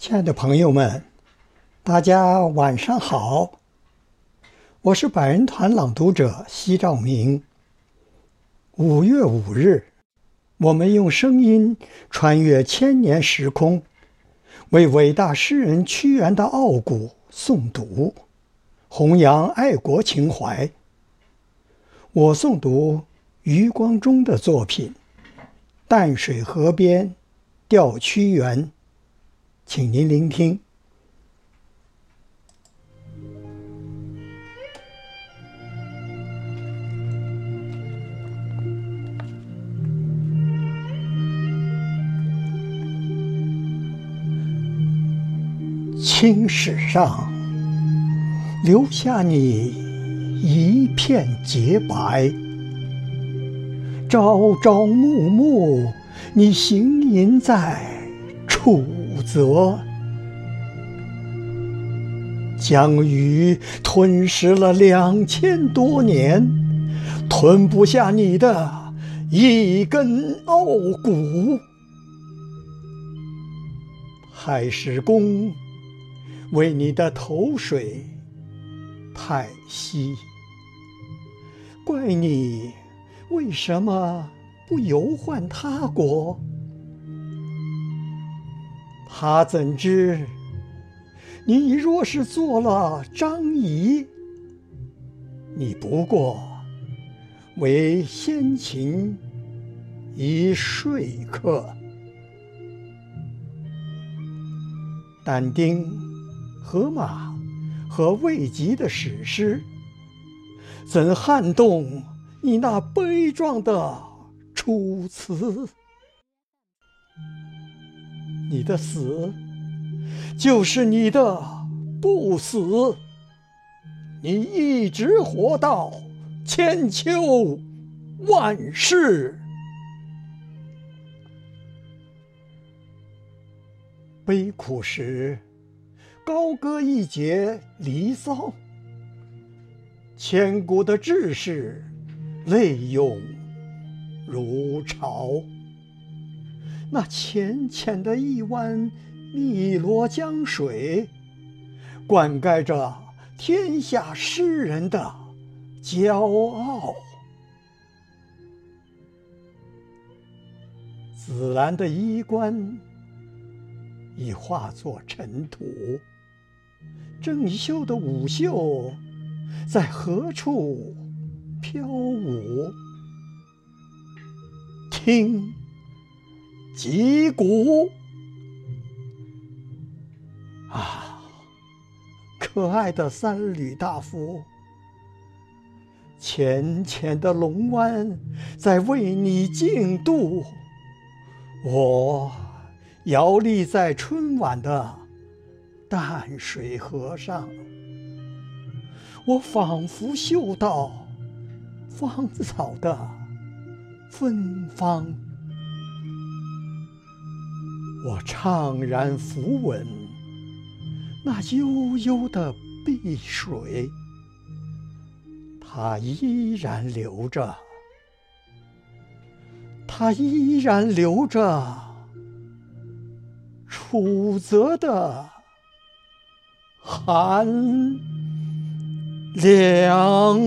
亲爱的朋友们，大家晚上好！我是百人团朗读者西兆明。五月五日，我们用声音穿越千年时空，为伟大诗人屈原的傲骨诵读，弘扬爱国情怀。我诵读余光中的作品《淡水河边钓屈原》。请您聆听。青史上留下你一片洁白，朝朝暮暮你行吟在楚。否则江鱼吞噬了两千多年，吞不下你的一根傲骨。太史公为你的头水叹息，怪你为什么不游宦他国？他怎知，你若是做了张仪，你不过为先秦一说客。但丁、荷马和魏吉的史诗，怎撼动你那悲壮的楚辞？你的死，就是你的不死。你一直活到千秋万世。悲苦时，高歌一节《离骚》；千古的志士，泪涌如潮。那浅浅的一湾汨罗江水，灌溉着天下诗人的骄傲。紫兰的衣冠已化作尘土，郑袖的舞袖在何处飘舞？听。击鼓啊！可爱的三闾大夫，浅浅的龙湾在为你竞渡。我摇立在春晚的淡水河上，我仿佛嗅到芳草的芬芳。我怅然抚吻那悠悠的碧水，它依然流着，它依然流着楚泽的寒凉。